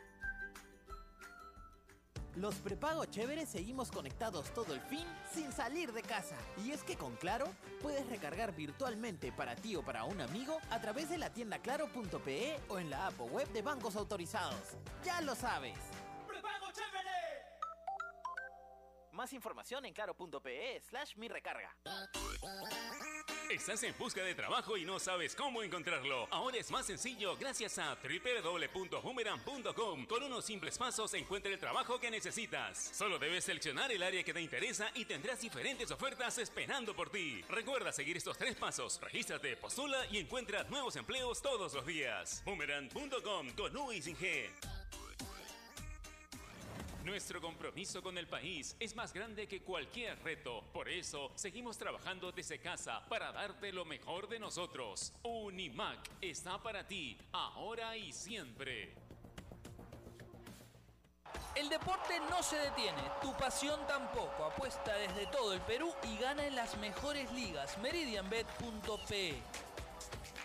Los prepago chéveres seguimos conectados todo el fin sin salir de casa. Y es que con Claro puedes recargar virtualmente para ti o para un amigo a través de la tienda claro.pe o en la app web de bancos autorizados. Ya lo sabes. Más información en claro.pe slash mi recarga. Estás en busca de trabajo y no sabes cómo encontrarlo. Ahora es más sencillo gracias a www.boomerang.com. Con unos simples pasos encuentra el trabajo que necesitas. Solo debes seleccionar el área que te interesa y tendrás diferentes ofertas esperando por ti. Recuerda seguir estos tres pasos. Regístrate, postula y encuentra nuevos empleos todos los días. Boomerang.com con U y sin G. Nuestro compromiso con el país es más grande que cualquier reto. Por eso, seguimos trabajando desde casa para darte lo mejor de nosotros. Unimac está para ti, ahora y siempre. El deporte no se detiene, tu pasión tampoco. Apuesta desde todo el Perú y gana en las mejores ligas. Meridianbet.pe